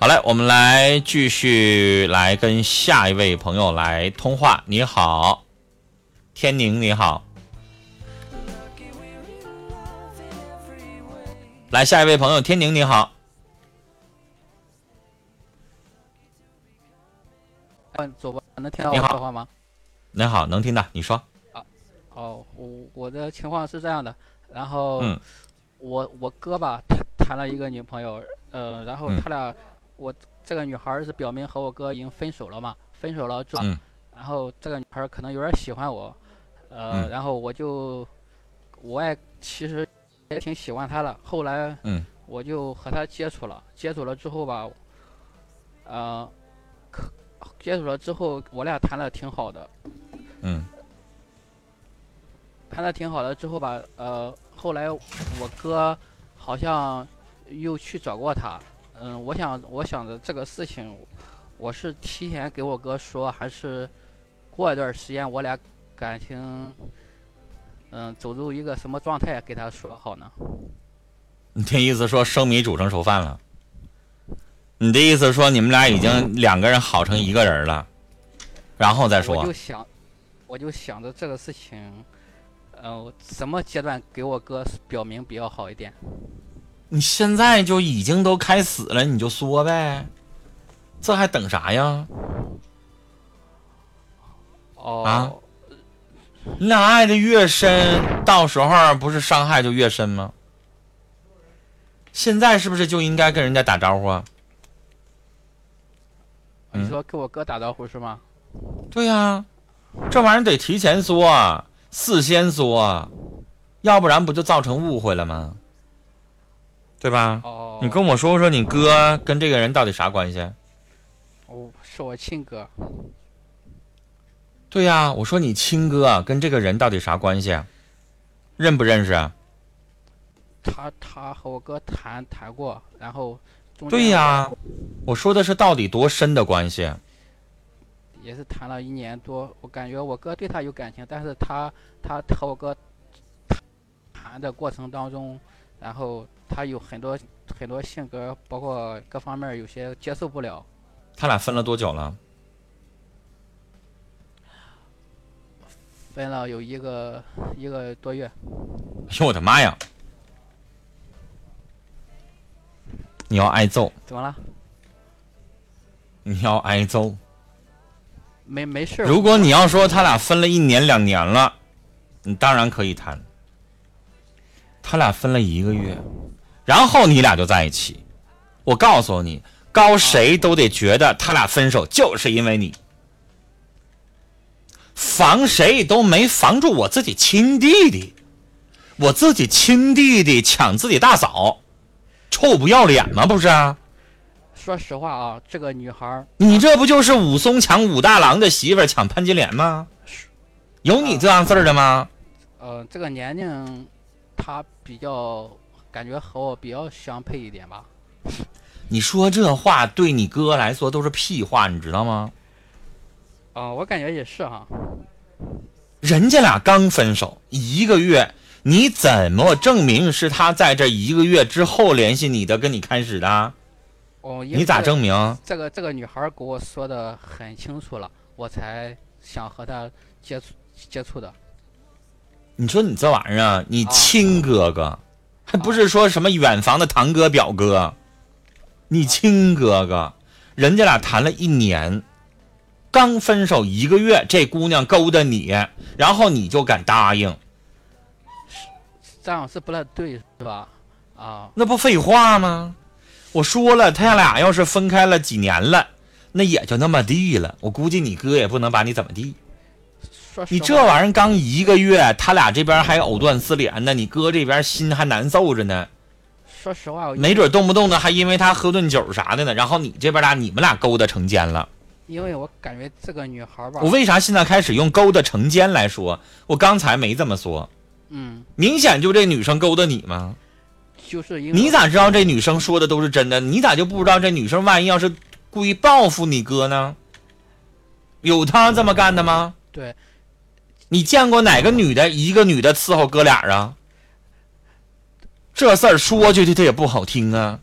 好嘞，我们来继续来跟下一位朋友来通话。你好，天宁，你好。来，下一位朋友，天宁，你好。嗯，主播能听到我说话吗？你好，能听到，你说。啊，哦，我我的情况是这样的，然后，嗯，我我哥吧，谈谈了一个女朋友，呃，然后嗯他俩，我这个女孩是表明和我哥已经分手了嘛，分手了之后，嗯。然后这个女孩可能有点喜欢我，呃，嗯。然后我就，我也其实也挺喜欢她的，后来，嗯。我就和她接触了，接触了之后吧，呃，可接触了之后，我俩谈的挺好的，嗯。谈的挺好的之后吧，呃，后来我哥好像又去找过她，嗯，我想我想着这个事情，我是提前给我哥说，还是过一段时间我俩感情，嗯，走入一个什么状态给他说好呢？你这意思说生米煮成熟饭了？你的意思说你们俩已经两个人好成一个人了，然后再说我就？想，我就想着这个事情，呃，什么阶段给我哥表明比较好一点？你现在就已经都开始了，你就说呗，这还等啥呀？哦，啊你俩爱的越深，到时候不是伤害就越深吗？现在是不是就应该跟人家打招呼啊？嗯你说给我哥打招呼是吗？对呀、这玩意儿得提前说啊，事先说啊，要不然不就造成误会了吗？对吧？哦，你跟我说说，你哥跟这个人到底啥关系？哦，是我亲哥。对呀、我说你亲哥跟这个人到底啥关系？认不认识啊？他他和我哥谈谈过，然后对呀、我说的是到底多深的关系？也是谈了一年多。我感觉我哥对他有感情，但是他他和我哥谈的过程当中，然后他有很多很多性格，包括各方面有些接受不了。他俩分了多久了？分了有一个一个多月，哎呦我的妈呀！你要挨揍，怎么了？你要挨揍。没没事。如果你要说他俩分了一年两年了，你当然可以谈。他俩分了一个月，然后你俩就在一起。我告诉你，高谁都得觉得他俩分手就是因为你，防谁都没防住我自己亲弟弟，我自己亲弟弟抢自己大嫂，臭不要脸吗？不是啊？说实话啊，这个女孩儿你这不就是武松抢武大郎的媳妇儿抢潘金莲吗？有你这样事儿的吗？呃，这个年龄，她比较感觉和我比较相配一点吧。你说这话对你哥来说都是屁话，你知道吗？啊、我感觉也是哈。人家俩刚分手一个月，你怎么证明是他在这一个月之后联系你的，跟你开始的？哦，你咋证明？这个这个女孩给我说的很清楚了，我才想和她接触接触的。你说你这玩意儿啊，你啊亲哥哥，还不是说什么远房的堂哥表哥，你亲哥哥，人家俩谈了一年，刚分手一个月，这姑娘勾搭你，然后你就敢答应，这样是不太对，是吧？啊，那不废话吗？我说了，他俩要是分开了几年了，那也就那么地了。我估计你哥也不能把你怎么地。说实你这玩意儿刚一个月，他俩这边还藕断丝连呢，你哥这边心还难受着呢。说实话，没准动不动的还因为他喝顿酒啥的呢，然后你这边俩你们俩勾搭成奸了。因为我感觉这个女孩儿吧我，为啥现在开始用勾搭成奸来说？我刚才没这么说，嗯，明显就这女生勾搭你吗？就是因为你咋知道这女生说的都是真的？你咋就不知道这女生万一要是故意报复你哥呢？有她这么干的吗？对你见过哪个女的一个女的伺候哥俩啊？这事儿说出去它也不好听啊，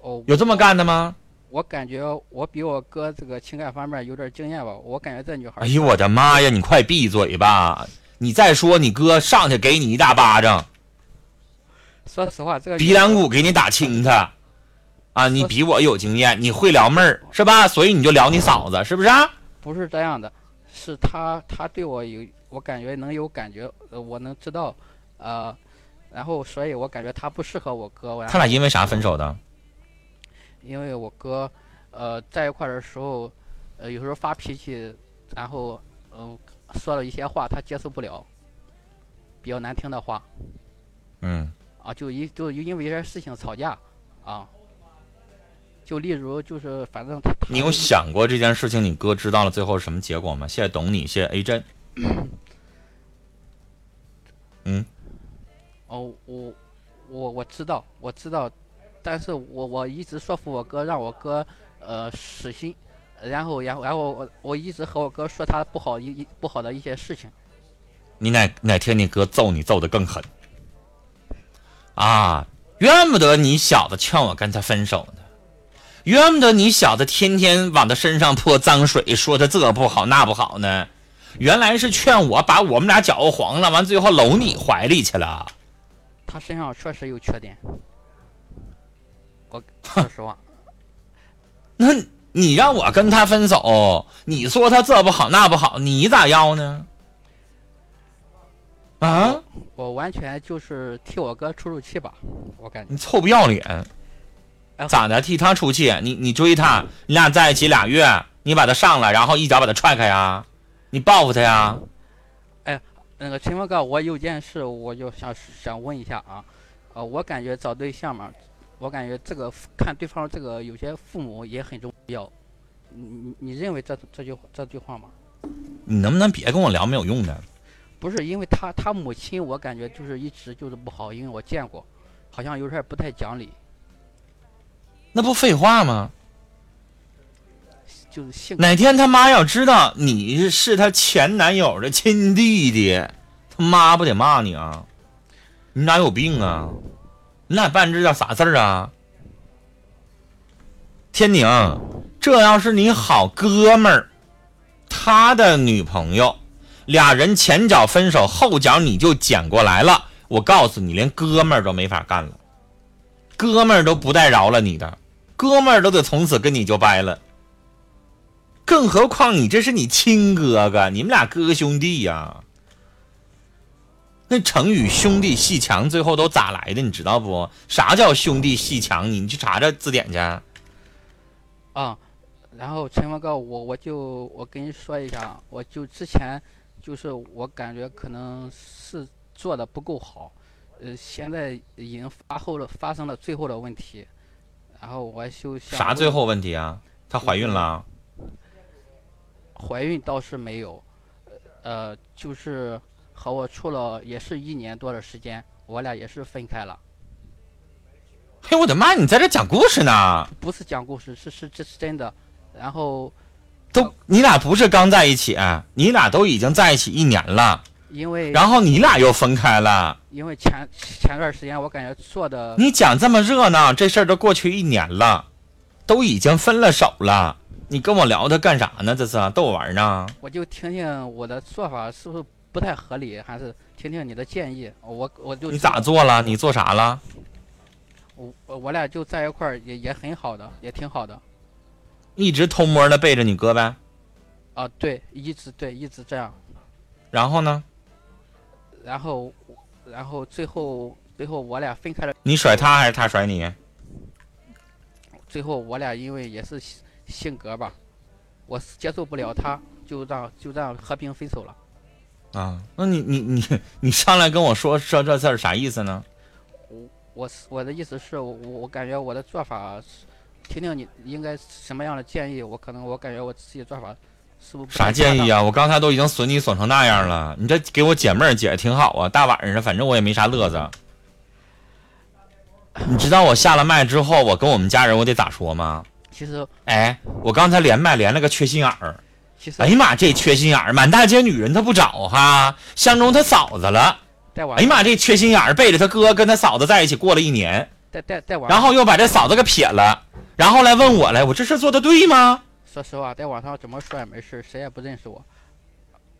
哦，有这么干的吗？我感觉我比我哥这个情感方面有点经验吧。我感觉这女孩儿，哎呦我的妈呀！你快闭嘴吧！你再说，你哥上去给你一大巴掌，说实话，这个鼻梁骨给你打青他。啊，你比我有经验，你会撩妹儿是吧？所以你就撩你嫂子，是不是啊？不是这样的，是他他对我有，我感觉能有感觉，呃我能知道，呃，然后所以我感觉他不适合我哥。他俩因为啥分手的？因为我哥，呃，在一块儿的时候，呃，有时候发脾气，然后嗯、说了一些话他接受不了，比较难听的话嗯，啊，就一就因为一些事情吵架啊。就例如就是反正你有想过这件事情，你哥知道了最后是什么结果吗？谢谢懂你，谢谢 A 震。哦，我我我知道，我知道，但是我我一直说服我哥，让我哥呃死心，然后然后然后我我一直和我哥说他不好一一不好的一些事情，你哪哪天你哥揍你揍的更狠啊？怨不得你小子劝我跟他分手呢，怨不得你小子天天往他身上泼脏水，说他这不好那不好呢。原来是劝我把我们俩搅和黄了，完最后搂你怀里去了。他身上确实有缺点，我说实话，那你让我跟他分手，你说他这不好那不好，你咋要呢？啊？我完全就是替我哥出出气吧，我感觉你臭不要脸！哎咋的？替他出气？你你追他，你俩在一起俩月，你把他上来，然后一脚把他踹开呀？你报复他呀？哎那个陈峰哥，我有件事我就想想问一下啊，呃，我感觉找对象嘛，我感觉这个看对方这个有些父母也很重要，你你你认为这这句这句话吗？你能不能别跟我聊没有用的？不是，因为他他母亲，我感觉就是一直就是不好，因为我见过，好像有点不太讲理，那不废话吗？哪天他妈要知道你是他前男友的亲弟弟，他妈不得骂你啊？你俩有病啊？你俩办这叫啥事儿啊？天宁，这要是你好哥们儿，他的女朋友，俩人前脚分手，后脚你就捡过来了，我告诉你，连哥们儿都没法干了，哥们儿都不带饶了你的，哥们儿都得从此跟你就掰了。更何况你这是你亲哥哥，你们俩哥哥兄弟呀、那成语“兄弟戏强”最后都咋来的？你知道不？啥叫兄弟戏强？你你去查查字典去。啊，然后陈文哥，我我就我跟你说一下，我就之前就是我感觉可能是做的不够好，呃，现在已经发后了发生了最后的问题，然后我就想问啥最后问题啊？她怀孕了？怀孕倒是没有，呃，就是和我处了也是一年多的时间，我俩也是分开了，嘿，我的妈！你在这讲故事呢？不是讲故事，是是这是真的，然后都你俩不是刚在一起，你俩都已经在一起一年了，因为然后你俩又分开了。因为前前段时间我感觉做的你讲这么热闹，这事儿都过去一年了，都已经分了手了，你跟我聊它干啥呢？这是逗我玩呢？我就听听我的做法是不是不太合理，还是听听你的建议。我我就你咋做了？你做啥了？我我我俩就在一块儿也也很好的，也挺好的一直偷摸的背着你哥呗。啊。对，一直对一直这样，然后呢？然后然后最后最后我俩分开了，你甩他还是他甩你？最后我俩因为也是性性格吧，我接受不了他，就让就这样和平分手了。啊，那你你你你上来跟我说说这事儿啥意思呢？我我我的意思是我我感觉我的做法，听听你应该什么样的建议，我可能我感觉我自己的做法是不啥？建议啊？我刚才都已经损你损成那样了，你这给我解闷儿解挺好啊。大晚上的，反正我也没啥乐子。你知道我下了麦之后，我跟我们家人我得咋说吗？其实哎，我刚才连麦连了个缺心眼儿。其实哎呀妈，这缺心眼儿，满大街女人他不找哈，相中他嫂子了。哎呀妈，这缺心眼儿背着他哥跟他嫂子在一起过了一年，在在在网然后又把这嫂子给撇了，然后来问我来，我这事做的对吗？说实话，在网上怎么说也没事，谁也不认识我。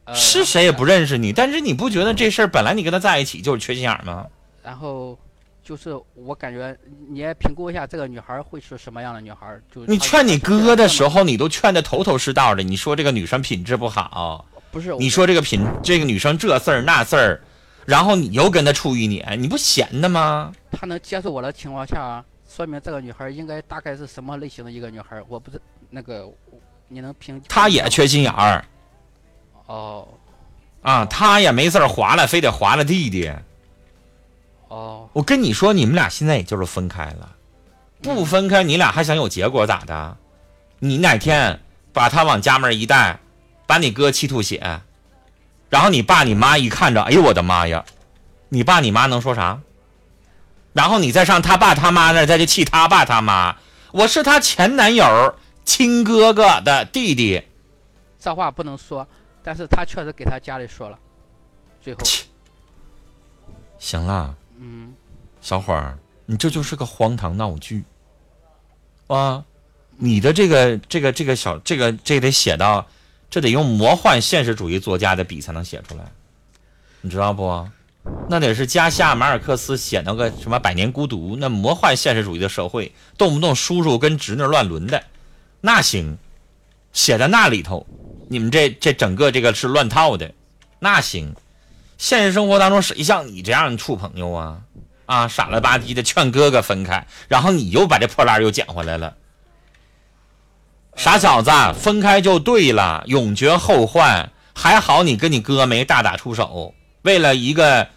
呃、是谁也不认识你，但是你不觉得这事儿本来你跟他在一起就是缺心眼吗？然后就是我感觉你也评估一下这个女孩会是什么样的女孩。就你劝你哥的时候，候，你都劝的头头是道的。你说这个女生品质不好，不是你说这个品这个女生这事儿那事儿，然后你又跟她处一年，你不闲的吗？她能接受我的情况下，说明这个女孩应该大概是什么类型的一个女孩。我不是那个，你能评？她也缺心眼儿哦啊，她也没事儿划了，非得划了弟弟。哦，我跟你说，你们俩现在也就是分开了，不分开，你俩还想有结果咋的？你哪天把他往家门一带，把你哥气吐血，然后你爸你妈一看着，哎呦我的妈呀，你爸你妈能说啥？然后你再上他爸他妈那儿再去气他爸他妈，我是他前男友亲哥哥的弟弟，这话不能说，但是他确实给他家里说了，最后，行了。嗯，小伙儿，你这就是个荒唐闹剧啊！你的这个这个这个小这个这得写到，这得用魔幻现实主义作家的笔才能写出来，你知道不？那得是加西亚马尔克斯写那个什么《百年孤独》，那魔幻现实主义的社会，动不动叔叔跟侄女乱伦的，那行，写在那里头，你们这这整个这个是乱套的，那行。现实生活当中，谁像你这样处朋友啊？啊，傻了吧唧的劝哥哥分开，然后你又把这破烂又捡回来了。傻小子，分开就对了，永绝后患。还好你跟你哥没大打出手，为了一个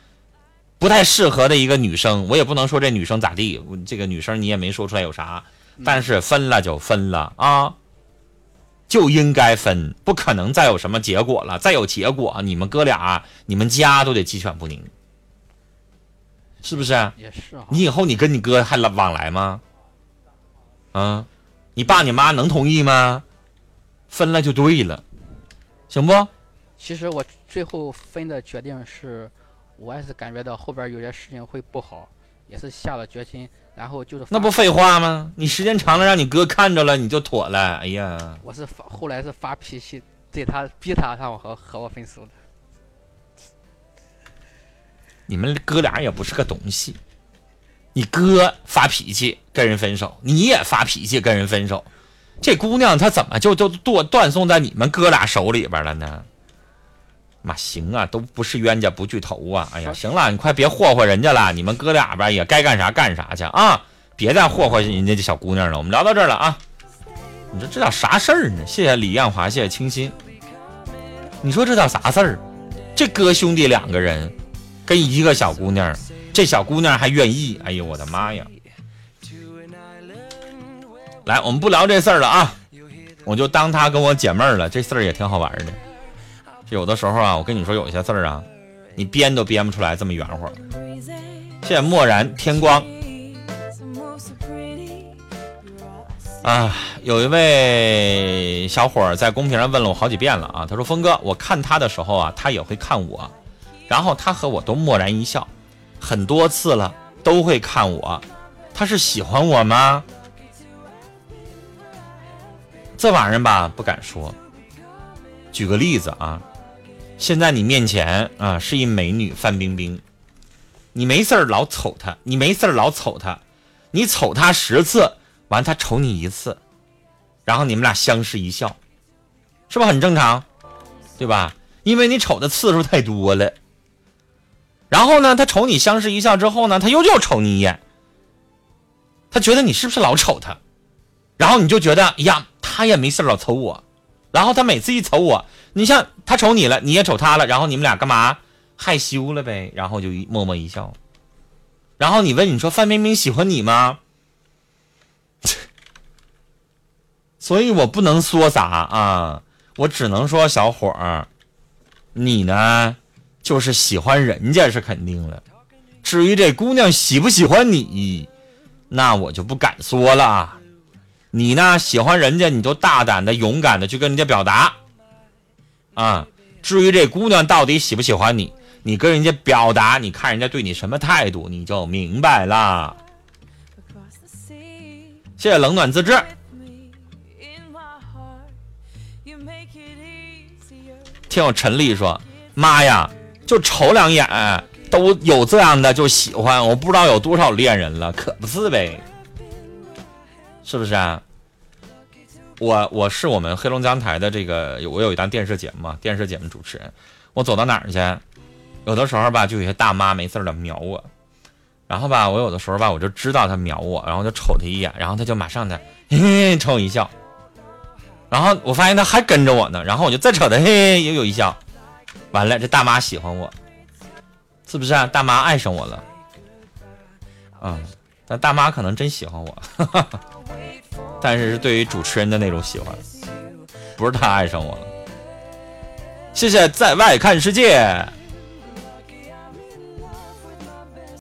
不太适合的一个女生，我也不能说这女生咋地，这个女生你也没说出来有啥，但是分了就分了啊。就应该分，不可能再有什么结果了。再有结果，你们哥俩、你们家都得鸡犬不宁，是不是？也是啊。你以后你跟你哥还来往来吗？啊，你爸你妈能同意吗？分了就对了，行不？其实我最后分的决定是，我也是感觉到后边有些事情会不好，也是下了决心，然后就是那不废话吗？你时间长了让你哥看着了，你就妥了。哎呀，我是发后来是发脾气对他逼他让我和和我分手的。你们哥俩也不是个东西。你哥发脾气跟人分手，你也发脾气跟人分手，这姑娘她怎么就就断断送在你们哥俩手里边了呢？妈行啊，都不是冤家不聚头啊！哎呀，行了，你快别霍霍人家了，你们哥俩吧也该干啥干啥去啊！别再霍霍人家这小姑娘了。我们聊到这儿了啊，你说这叫啥事儿呢？谢谢李艳华，谢谢清新。你说这叫啥事儿？这哥兄弟两个人跟一个小姑娘，这小姑娘还愿意，哎呦我的妈呀！来，我们不聊这事儿了啊，我就当她跟我解闷儿了，这事儿也挺好玩的。有的时候啊，我跟你说，有一些字儿啊，你编都编不出来这么圆乎。谢谢漠然天光。啊，有一位小伙儿在公屏上问了我好几遍了啊，他说：“峰哥，我看他的时候啊，他也会看我，然后他和我都默然一笑，很多次了都会看我，他是喜欢我吗？这玩意儿吧，不敢说。举个例子啊。”现在你面前啊是一美女范冰冰，你没事儿老瞅她，你没事儿老瞅她，你瞅她十次，完她瞅你一次，然后你们俩相视一笑，是不是很正常？对吧？因为你瞅的次数太多了。然后呢，他瞅你相视一笑之后呢，他又又瞅你一眼，他觉得你是不是老瞅他？然后你就觉得，哎呀，他也没事儿老瞅我。然后他每次一瞅我，你像他瞅你了，你也瞅他了，然后你们俩干嘛害羞了呗？然后就一默默一笑。然后你问你说范冰冰喜欢你吗？所以我不能说啥啊，我只能说小伙儿，你呢就是喜欢人家是肯定了，至于这姑娘喜不喜欢你，那我就不敢说了。你呢？喜欢人家，你就大胆的、勇敢的去跟人家表达，啊。至于这姑娘到底喜不喜欢你，你跟人家表达，你看人家对你什么态度，你就明白了。谢谢冷暖自知。听我陈丽说，妈呀，就瞅两眼都有这样的就喜欢，我不知道有多少恋人了，可不是呗？是不是啊？我我是我们黑龙江台的这个，我有一档电视节目，电视节目主持人，我走到哪儿去，有的时候吧，就有些大妈没事儿的瞄我，然后吧，我有的时候吧，我就知道她瞄我，然后就瞅她一眼，然后她就马上的嘿嘿冲我一笑。然后我发现她还跟着我呢，然后我就再瞅她，嘿嘿，又有一笑。完了，这大妈喜欢我，是不是啊？大妈爱上我了。嗯，但大妈可能真喜欢我，但是是对于主持人的那种喜欢，不是他爱上我了。谢谢在外看世界。